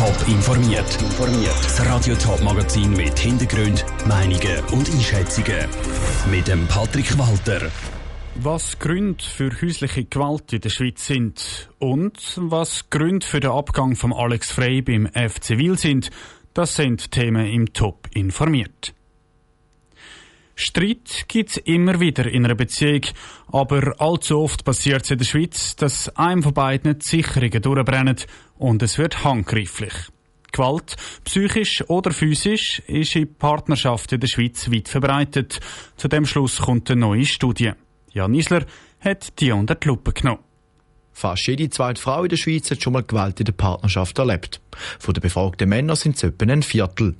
Top informiert. Das Radio Top Magazin mit Hintergrund, Meinungen und Einschätzungen mit dem Patrick Walter. Was Gründe für häusliche Gewalt in der Schweiz sind und was Gründe für den Abgang von Alex Frey beim FC Wil sind, das sind Themen im Top informiert. Streit gibt es immer wieder in einer Beziehung, aber allzu oft passiert es in der Schweiz, dass einem von beiden die Sicherungen durchbrennen und es wird handgreiflich. Gewalt, psychisch oder physisch, ist in Partnerschaft in der Schweiz weit verbreitet. Zu dem Schluss kommt eine neue Studie. Jan Isler hat die unter die Lupe genommen. Fast jede zweite Frau in der Schweiz hat schon mal Gewalt in der Partnerschaft erlebt. Von den befragten Männern sind es etwa ein Viertel.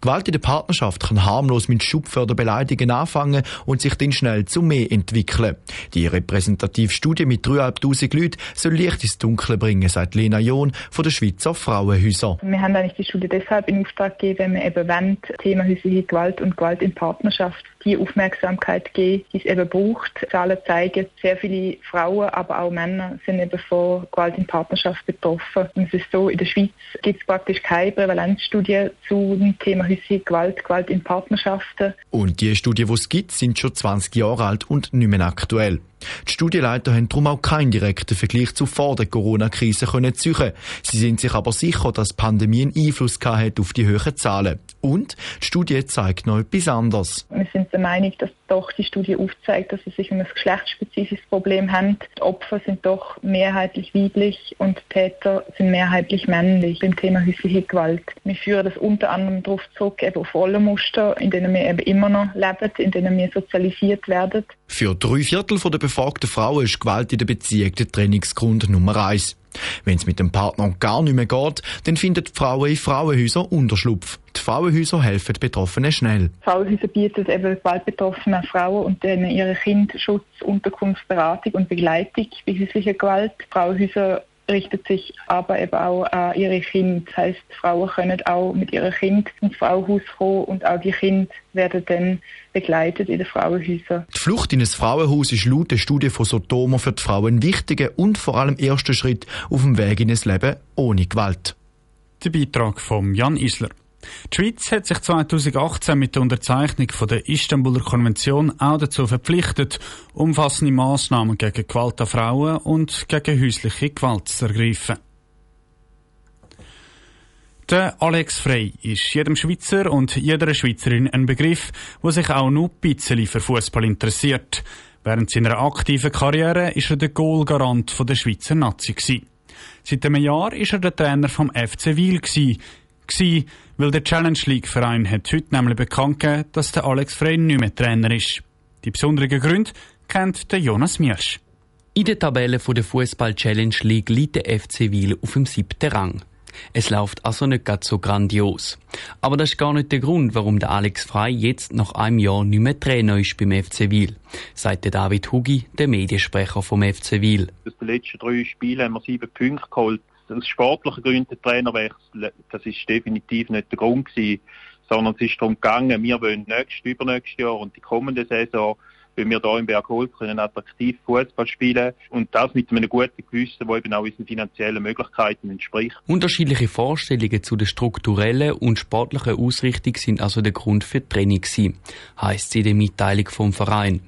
Gewalt in der Partnerschaft kann harmlos mit Schupfen oder Beleidigungen anfangen und sich dann schnell zu mehr entwickeln. Die repräsentative Studie mit 3'500 Leuten soll Licht ins Dunkle bringen, sagt Lena John von der Schweizer Frauenhäuser. Wir haben eigentlich die Studie deshalb in Auftrag gegeben, wenn wir eben wollen, Thema häusliche Gewalt und Gewalt in Partnerschaft die Aufmerksamkeit geben, die es eben braucht. Zahlen zeigen, sehr viele Frauen, aber auch Männer sind eben von Gewalt in Partnerschaft betroffen. Und es ist so, in der Schweiz gibt es praktisch keine Prävalenzstudie zu Thema häusliche Gewalt, Gewalt in Partnerschaften. Und die Studien, die es gibt, sind schon 20 Jahre alt und nicht mehr aktuell. Die Studienleiter haben darum auch keinen direkten Vergleich zu vor der Corona-Krise ziehen. Sie sind sich aber sicher, dass die Pandemie einen Einfluss auf die hohen Zahlen. Und die Studie zeigt noch etwas anderes. Wir sind der Meinung, dass doch die Studie aufzeigt, dass es sich um ein geschlechtsspezifisches Problem handelt. Die Opfer sind doch mehrheitlich weiblich und Täter sind mehrheitlich männlich beim Thema häusliche Gewalt. Wir führen das unter anderem darauf zurück, eben auf Rollenmuster, in denen wir eben immer noch leben, in denen wir sozialisiert werden. Für drei Viertel der befragten Frauen ist Gewalt in der Beziehung der Trainingsgrund Nummer eins. Wenn es mit dem Partner gar nicht mehr geht, dann finden Frauen in Frauenhäusern Unterschlupf. Die Frauenhäuser helfen Betroffenen schnell. Frauenhäuser bieten eben gewaltbetroffenen Frauen und denen ihre Kind Schutz, Unterkunft, Beratung und Begleitung bei häuslicher Gewalt. Frauenhäuser richtet sich aber eben auch an ihre Kinder. Das heisst, Frauen können auch mit ihrem Kind ins Frauenhaus kommen und auch die Kinder werden dann begleitet in den Frauenhäusern. Die Flucht in ein Frauenhaus ist laut der Studie von Sotoma für die Frauen ein wichtiger und vor allem erster Schritt auf dem Weg in ein Leben ohne Gewalt. Der Beitrag von Jan Isler. Die Schweiz hat sich 2018 mit der Unterzeichnung der Istanbuler Konvention auch dazu verpflichtet, umfassende Maßnahmen gegen Gewalt an Frauen und gegen häusliche Gewalt zu ergreifen. Der Alex Frey ist jedem Schweizer und jeder Schweizerin ein Begriff, der sich auch nur ein bisschen für Fußball interessiert. Während seiner aktiven Karriere ist er der Goalgarant der Schweizer Nazi. Seit einem Jahr ist er der Trainer vom FC Wiel gewesen, weil der Challenge League Verein hat heute nämlich bekannt gegeben, dass der Alex Frey nicht mehr Trainer ist. Die besonderen Gründe kennt der Jonas Miersch. In der Tabelle der Fußball Challenge League liegt der FC Wiel auf dem siebten Rang. Es läuft also nicht ganz so grandios. Aber das ist gar nicht der Grund, warum der Alex Frey jetzt nach einem Jahr nicht mehr Trainer ist beim FC Wiel, sagt der David Hugi, der Mediensprecher vom FC Wiel. Aus den letzten drei Spielen haben wir sieben Punkte geholt aus sportlichen Gründen Trainerwechsel, das ist definitiv nicht der Grund gewesen, sondern es ist darum gegangen, wir wollen nächstes, übernächstes Jahr und die kommende Saison weil wir hier im Bergholz können attraktiv Fußball spielen und das mit einem guten Gewissen, das eben auch unseren finanziellen Möglichkeiten entspricht. Unterschiedliche Vorstellungen zu der strukturellen und sportlichen Ausrichtung sind also der Grund für die Training gewesen, heisst sie in der Mitteilung vom Verein.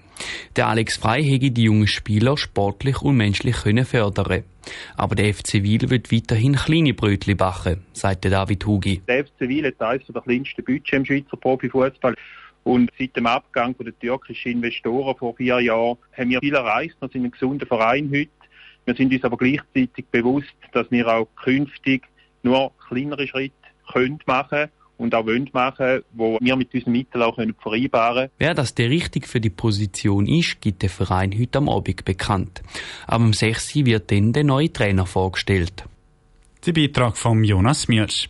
Der Alex Frey hätte die jungen Spieler sportlich und menschlich können fördern. Aber der FC Wiel wird weiterhin kleine Brötchen backen, sagt David Hugi. Der FC Wiel hat eines der kleinsten Budgets im Schweizer Profifußball. Und seit dem Abgang der türkischen Investoren vor vier Jahren haben wir viel erreicht. Wir sind ein gesunder Verein heute. Wir sind uns aber gleichzeitig bewusst, dass wir auch künftig nur kleinere Schritte können machen und auch wollen machen, wo wir mit unseren Mitteln auch vereinbaren können. Wer das der richtig für die Position ist, gibt der Verein heute am Abend bekannt. Am 6. wird dann der neue Trainer vorgestellt. Der Beitrag von Jonas Miersch.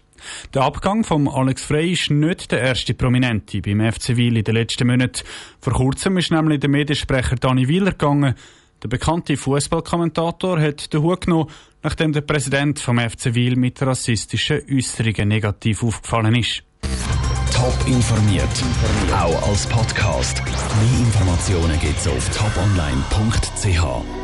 Der Abgang von Alex Frey ist nicht der erste Prominente beim FC Wiel in den letzten Monaten. Vor kurzem ist nämlich der Mediensprecher Dani Wieler gegangen. Der bekannte Fußballkommentator hat den Hut genommen, nachdem der Präsident vom FC Wiel mit rassistischen Äußerungen negativ aufgefallen ist. Top informiert, auch als Podcast. Mehr Informationen gibt's auf toponline.ch.